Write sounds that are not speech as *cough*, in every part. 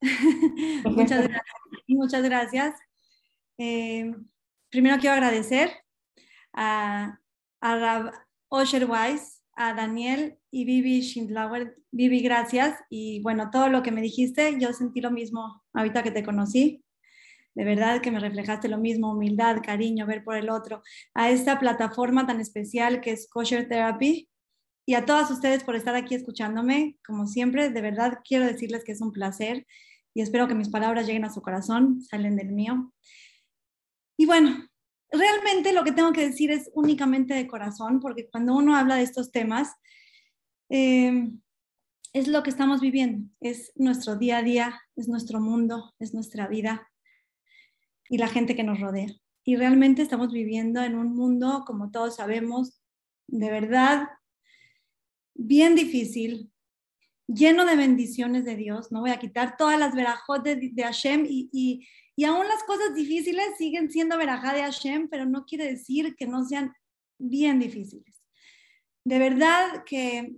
*laughs* muchas gracias. Muchas gracias. Eh, primero quiero agradecer a, a Osher Weiss, a Daniel y Vivi Schindlauer. Vivi, gracias. Y bueno, todo lo que me dijiste, yo sentí lo mismo ahorita que te conocí. De verdad que me reflejaste lo mismo, humildad, cariño, ver por el otro. A esta plataforma tan especial que es Kosher Therapy. Y a todas ustedes por estar aquí escuchándome. Como siempre, de verdad quiero decirles que es un placer y espero que mis palabras lleguen a su corazón, salen del mío. Y bueno, realmente lo que tengo que decir es únicamente de corazón, porque cuando uno habla de estos temas, eh, es lo que estamos viviendo, es nuestro día a día, es nuestro mundo, es nuestra vida y la gente que nos rodea. Y realmente estamos viviendo en un mundo, como todos sabemos, de verdad bien difícil, lleno de bendiciones de Dios. No voy a quitar todas las verajot de, Hashem y, y aún las cosas difíciles siguen siendo verajá de Hashem, pero no quiere decir que no sean bien difíciles. De verdad que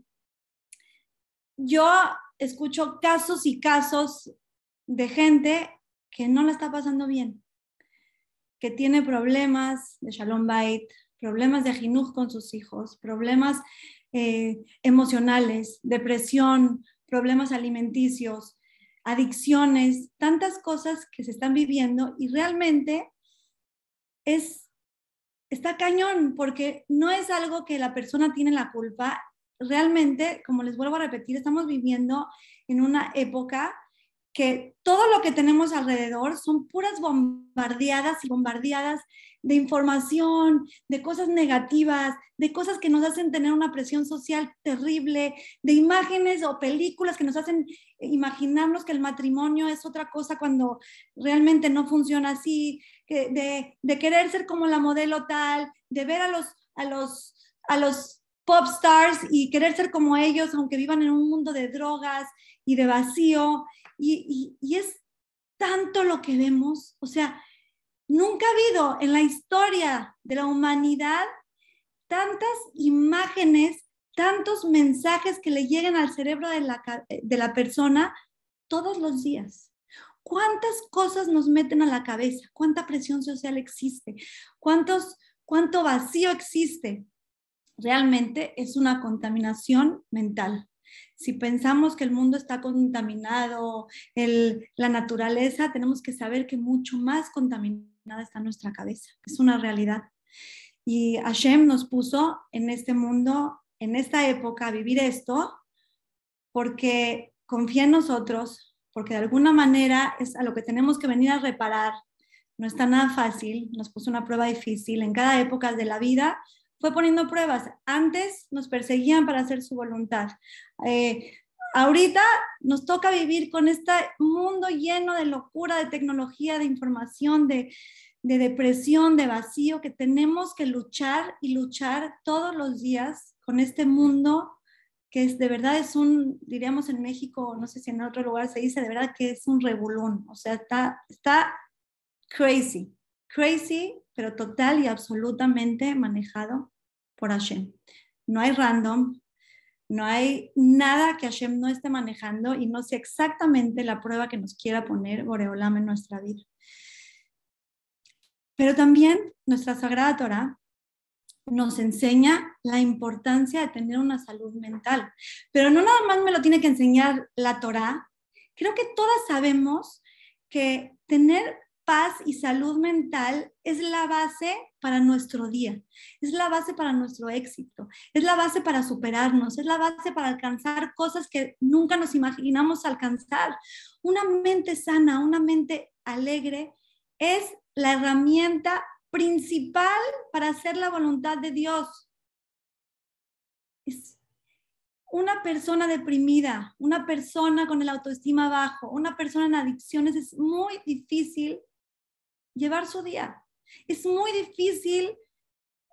yo escucho casos y casos de gente que no la está pasando bien, que tiene problemas de Shalom Bait, problemas de jinuj con sus hijos, problemas eh, emocionales, depresión, problemas alimenticios, adicciones, tantas cosas que se están viviendo y realmente es, está cañón porque no es algo que la persona tiene la culpa. Realmente, como les vuelvo a repetir, estamos viviendo en una época que todo lo que tenemos alrededor son puras bombardeadas y bombardeadas de información, de cosas negativas, de cosas que nos hacen tener una presión social terrible, de imágenes o películas que nos hacen imaginarnos que el matrimonio es otra cosa cuando realmente no funciona así, de, de querer ser como la modelo tal, de ver a los, a los, a los pop stars y querer ser como ellos, aunque vivan en un mundo de drogas y de vacío. Y, es tanto lo que vemos, o sea, Nunca ha habido en la historia de la humanidad tantas imágenes, tantos mensajes que le lleguen al cerebro de la, de la persona todos los días. ¿Cuántas cosas nos meten a la cabeza? ¿Cuánta presión social existe? ¿Cuántos, ¿Cuánto vacío existe? Realmente es una contaminación mental. Si pensamos que el mundo está contaminado, la naturaleza, tenemos que saber que mucho más contaminado nada está nuestra cabeza, es una realidad. Y Hashem nos puso en este mundo, en esta época, a vivir esto, porque confía en nosotros, porque de alguna manera es a lo que tenemos que venir a reparar. No está nada fácil, nos puso una prueba difícil. En cada época de la vida fue poniendo pruebas. Antes nos perseguían para hacer su voluntad. Eh, ahorita nos toca vivir con este mundo lleno de locura, de tecnología, de información, de, depresión, de vacío, que tenemos que luchar y luchar todos los días con este mundo que es de verdad es un, diríamos en México, no sé si en otro lugar se dice, de verdad que es un revolún, o sea, está, está crazy, crazy, pero total y absolutamente manejado por Hashem. No hay random, no hay nada que Hashem no esté manejando y no sé exactamente la prueba que nos quiera poner Boreolam en nuestra vida. Pero también nuestra Sagrada Torah nos enseña la importancia de tener una salud mental. Pero no nada más me lo tiene que enseñar la Torah. Creo que todas sabemos que tener paz y salud mental es la base para nuestro día, es la base para nuestro éxito, es la base para superarnos, es la base para alcanzar cosas que nunca nos imaginamos alcanzar. Una mente sana, una mente alegre es la herramienta principal para hacer la voluntad de Dios. Una persona deprimida, una persona con el autoestima bajo, una persona en adicciones, es muy difícil llevar su día. Es muy difícil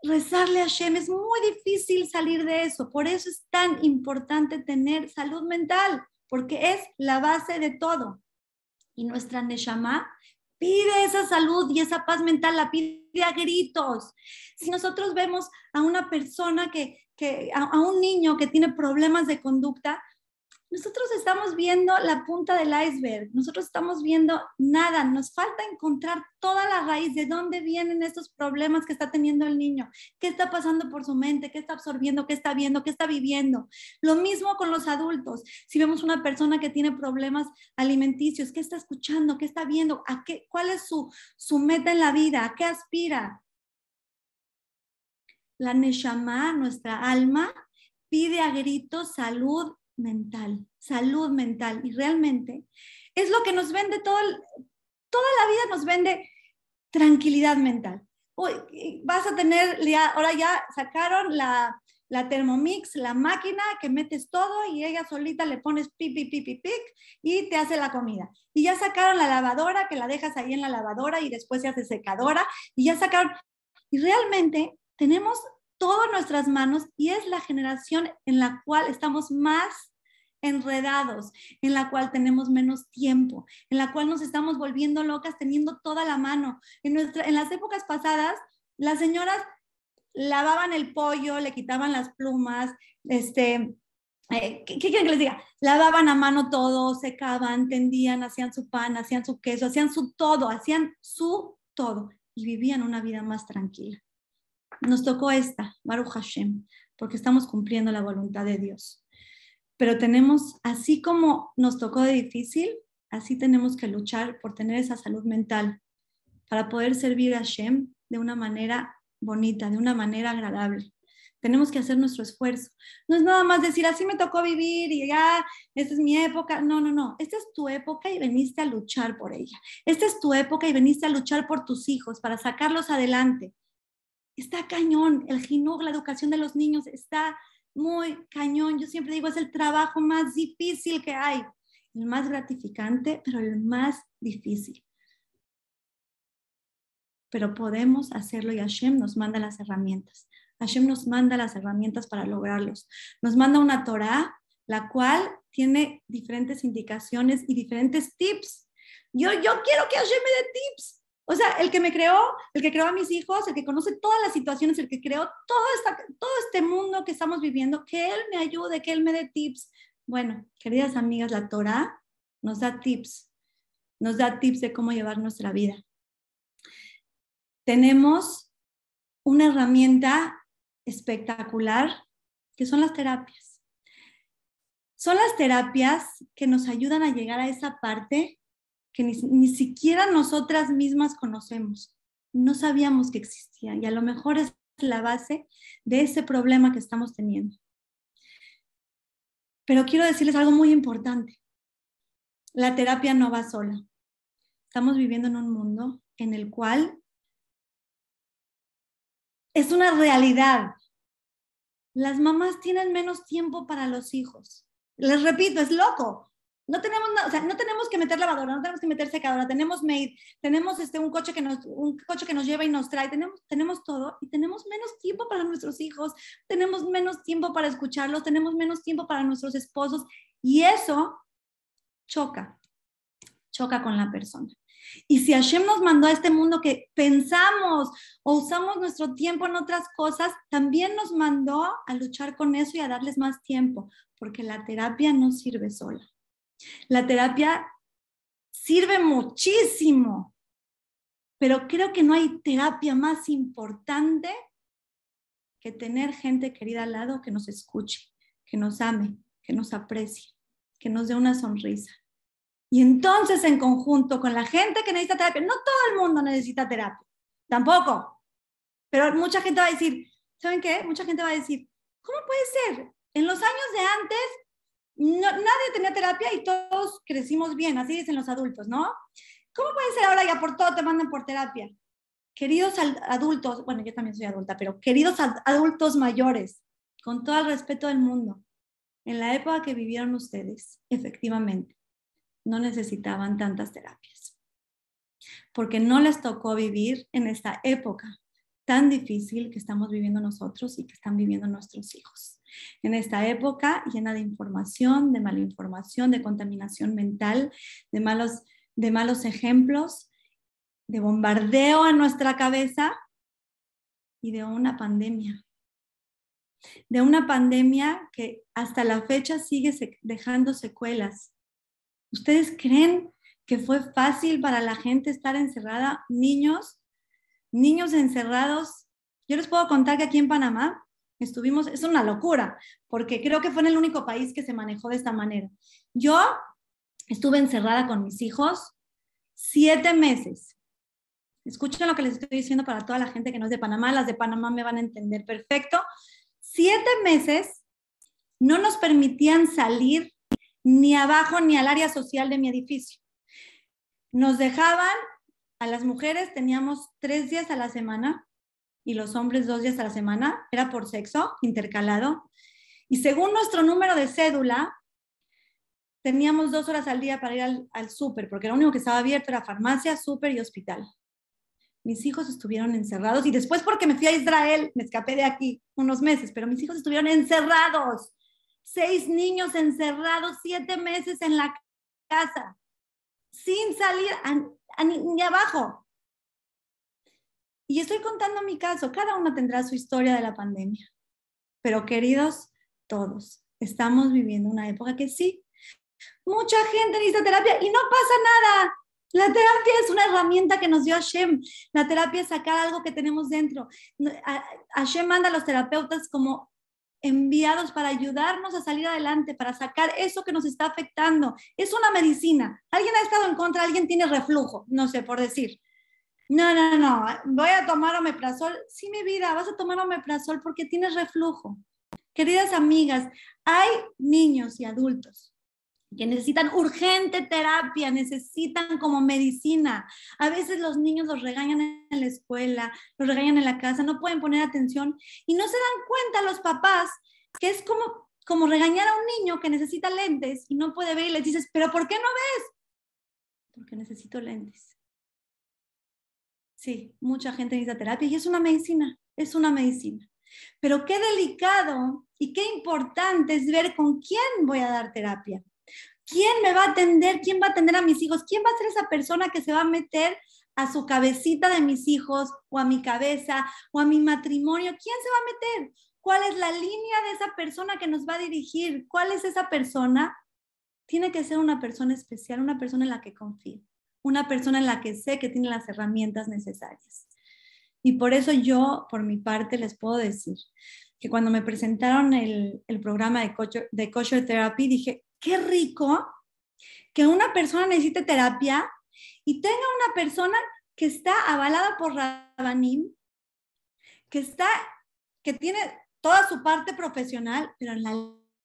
rezarle a Hashem, es muy difícil salir de eso. Por eso es tan importante tener salud mental, porque es la base de todo. Y nuestra Neshama pide esa salud y esa paz mental, la pide a gritos. Si nosotros vemos a una persona que, que a, un niño que tiene problemas de conducta, nosotros estamos viendo la punta del iceberg, nosotros estamos viendo nada, nos falta encontrar toda la raíz de dónde vienen estos problemas que está teniendo el niño, qué está pasando por su mente, qué está absorbiendo, qué está viendo, qué está viviendo. Lo mismo con los adultos. Si vemos una persona que tiene problemas alimenticios, qué está escuchando, qué está viendo, ¿A qué, cuál es su, su meta en la vida, a qué aspira. La Neshama, nuestra alma, pide a gritos salud mental, salud mental. Y realmente es lo que nos vende todo, toda la vida nos vende tranquilidad mental. vas a tener, ahora ya sacaron la, la Thermomix, la máquina que metes todo y ella solita le pones pipi, pipi, pic y te hace la comida. Y ya sacaron la lavadora que la dejas ahí en la lavadora y después se hace secadora y ya sacaron. Y realmente tenemos todo en nuestras manos y es la generación en la cual estamos más enredados, en la cual tenemos menos tiempo, en la cual nos estamos volviendo locas teniendo toda la mano. En, nuestra, en las épocas pasadas, las señoras lavaban el pollo, le quitaban las plumas, este, eh, ¿qué, quieren que les diga? Lavaban a mano todo, secaban, tendían, hacían su pan, hacían su queso, hacían su todo, hacían su todo y vivían una vida más tranquila. Nos tocó esta, Baruch Hashem, porque estamos cumpliendo la voluntad de Dios. Pero tenemos, así como nos tocó de difícil, así tenemos que luchar por tener esa salud mental para poder servir a Hashem de una manera bonita, de una manera agradable. Tenemos que hacer nuestro esfuerzo. No es nada más decir, así me tocó vivir y ya, esta es mi época. No, no, no. Esta es tu época y veniste a luchar por ella. Esta es tu época y veniste a luchar por tus hijos, para sacarlos adelante está cañón. El jinug, la educación de los niños, está muy cañón. Yo siempre digo, es el trabajo más difícil que hay. El más gratificante, pero el más difícil. Pero podemos hacerlo y Hashem nos manda las herramientas. Hashem nos manda las herramientas para lograrlos. Nos manda una Torah, la cual tiene diferentes indicaciones y diferentes tips. Yo, yo quiero que Hashem me dé tips o sea, el que me creó, el que creó a mis hijos, el que conoce todas las situaciones, el que creó todo, todo este mundo que estamos viviendo, que Él me ayude, que Él me dé tips. Bueno, queridas amigas, la Torah nos da tips, nos da tips de cómo llevar nuestra vida. Tenemos una herramienta espectacular que son las terapias. Son las terapias que nos ayudan a llegar a esa parte que ni, siquiera nosotras mismas conocemos. No sabíamos que existía y a lo mejor es la base de ese problema que estamos teniendo. Pero quiero decirles algo muy importante. La terapia no va sola. Estamos viviendo en un mundo en el cual es una realidad. Las mamás tienen menos tiempo para los hijos. Les repito, es loco. No tenemos, o sea, no tenemos que meter lavadora, no tenemos que meter secadora, tenemos maid, tenemos este, un, coche que nos, un coche que nos lleva y nos trae, tenemos, tenemos todo y tenemos menos tiempo para nuestros hijos, tenemos menos tiempo para escucharlos, tenemos menos tiempo para nuestros esposos y eso choca, choca con la persona. Y si Hashem nos mandó a este mundo que pensamos o usamos nuestro tiempo en otras cosas, también nos mandó a luchar con eso y a darles más tiempo, porque la terapia no sirve sola. La terapia sirve muchísimo, pero creo que no hay terapia más importante que tener gente querida al lado que nos escuche, que nos ame, que nos aprecie, que nos dé una sonrisa. Y entonces en conjunto con la gente que necesita terapia, no todo el mundo necesita terapia, tampoco, pero mucha gente va a decir, ¿saben qué? Mucha gente va a decir, ¿cómo puede ser? En los años de antes nadie tenía terapia y todos crecimos bien, así dicen los adultos, ¿no? ¿Cómo puede ser ahora ya por todo te mandan por terapia? Queridos adultos, bueno, yo también soy adulta, pero queridos adultos mayores, con todo el respeto del mundo, en la época que vivieron ustedes, efectivamente, no necesitaban tantas terapias, porque no les tocó vivir en esta época tan difícil que estamos viviendo nosotros y que están viviendo nuestros hijos. En esta época llena de información, de mala información, de contaminación mental, de malos, de malos ejemplos, de bombardeo a nuestra cabeza y de una pandemia. de una pandemia que hasta la fecha sigue dejando secuelas. ¿Ustedes creen que fue fácil para la gente estar encerrada? Niños, niños encerrados. Yo les puedo contar que aquí en Panamá estuvimos, es una locura, porque creo que fue en el único país que se manejó de esta manera. Yo estuve encerrada con mis hijos siete meses. Escuchen lo que les estoy diciendo para toda la gente que no es de Panamá, las de Panamá me van a entender perfecto. Siete meses no nos permitían salir ni abajo ni al área social de mi edificio. Nos dejaban, a las mujeres teníamos tres días a la semana y los hombres dos días a la semana, era por sexo intercalado. Y según nuestro número de cédula, teníamos dos horas al día para ir al, al súper, porque lo único que estaba abierto era farmacia, súper y hospital. Mis hijos estuvieron encerrados y después porque me fui a Israel, me escapé de aquí unos meses, pero mis hijos estuvieron encerrados seis niños encerrados siete meses en la casa, sin salir ni abajo. Y estoy contando mi caso, cada uno tendrá su historia de la pandemia. Pero queridos, todos estamos viviendo una época que sí, mucha gente necesita terapia y no pasa nada. La terapia es una herramienta que nos dio Hashem. La terapia es sacar algo que tenemos dentro. Hashem manda a los terapeutas como enviados para ayudarnos a salir adelante, para sacar eso que nos está afectando. Es una medicina. Alguien ha estado en contra, alguien tiene reflujo, no sé, por decir. No, no, no, voy a tomar omeprazol. Sí, mi vida, vas a tomar omeprazol porque tienes reflujo. Queridas amigas, hay niños y adultos que necesitan urgente terapia, necesitan como medicina. A veces los niños los regañan en la escuela, los regañan en la casa, no pueden poner atención y no se dan cuenta los papás que es como, como regañar a un niño que necesita lentes y no puede ver y le dices, pero ¿por qué no ves? Porque necesito lentes. Sí, mucha gente necesita terapia y es una medicina, es una medicina. Pero qué delicado y qué importante es ver con quién voy a dar terapia. ¿Quién me va a atender? ¿Quién va a atender a mis hijos? ¿Quién va a ser esa persona que se va a meter a su cabecita de mis hijos o a mi cabeza o a mi matrimonio? ¿Quién se va a meter? ¿Cuál es la línea de esa persona que nos va a dirigir? ¿Cuál es esa persona? Tiene que ser una persona especial, una persona en la que confío, una persona en la que sé que tiene las herramientas necesarias. Y por eso yo, por mi parte, les puedo decir que cuando me presentaron el, programa de, kosher, de kosher therapy, dije, qué rico que una persona necesite terapia y tenga una persona que está avalada por Rabanim, que está, que tiene toda su parte profesional, pero en la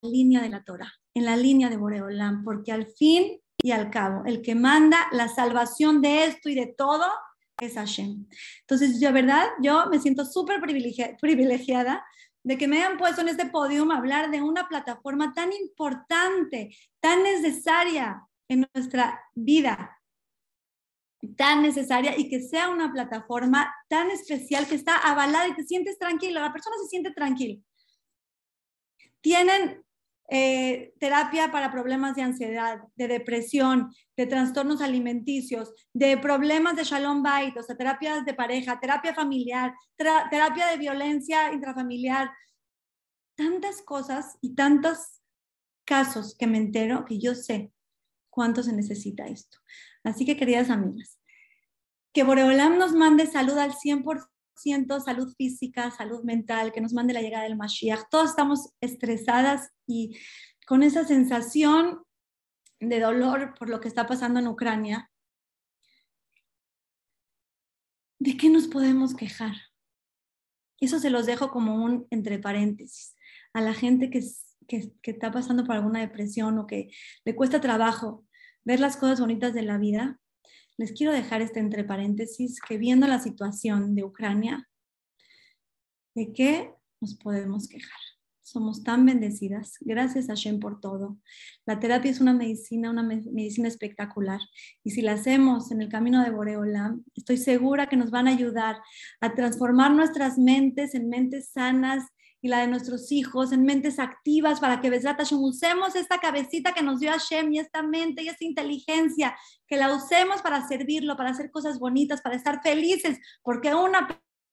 línea de la Torah, en la línea de Boreolam, porque al fin y al cabo, el que manda la salvación de esto y de todo es Hashem. Entonces, de verdad, yo me siento súper privilegiada de que me hayan puesto en este podio a hablar de una plataforma tan importante, tan necesaria en nuestra vida, tan necesaria y que sea una plataforma tan especial que está avalada y te sientes tranquilo, la persona se siente tranquila. Tienen eh, terapia para problemas de ansiedad, de depresión, de trastornos alimenticios, de problemas de shalom bait, o sea, terapias de pareja, terapia familiar, terapia de violencia intrafamiliar, tantas cosas y tantos casos que me entero que yo sé cuánto se necesita esto. Así que, queridas amigas, que Boreolam nos mande salud al 100%, salud física, salud mental, que nos mande la llegada del Mashiach. Todos estamos estresadas y con esa sensación de dolor por lo que está pasando en Ucrania. ¿De qué nos podemos quejar? Eso se los dejo como un entre paréntesis. A la gente que, que está pasando por alguna depresión o que le cuesta trabajo ver las cosas bonitas de la vida, les quiero dejar este entre paréntesis que viendo la situación de Ucrania, ¿de qué nos podemos quejar? Somos tan bendecidas. Gracias a Shem por todo. La terapia es una medicina, una medicina espectacular. Y si la hacemos en el camino de Boreolam, estoy segura que nos van a ayudar a transformar nuestras mentes en mentes sanas y la de nuestros hijos en mentes activas para que usemos esta cabecita que nos dio Hashem y esta mente y esta inteligencia, que la usemos para servirlo, para hacer cosas bonitas, para estar felices, porque una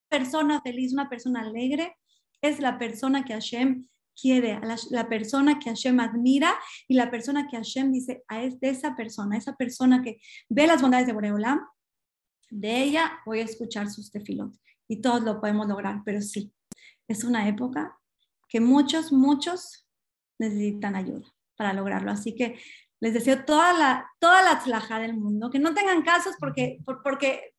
persona feliz, una persona alegre, es la persona que Hashem quiere, la, persona que Hashem admira y la persona que Hashem dice a es de esa persona, esa persona que ve las bondades de Boreolam, de ella voy a escuchar sus tefilot y todos lo podemos lograr, pero sí, es una época que muchos, muchos necesitan ayuda para lograrlo. Así que les deseo toda la, toda la del mundo, que no tengan casos porque, porque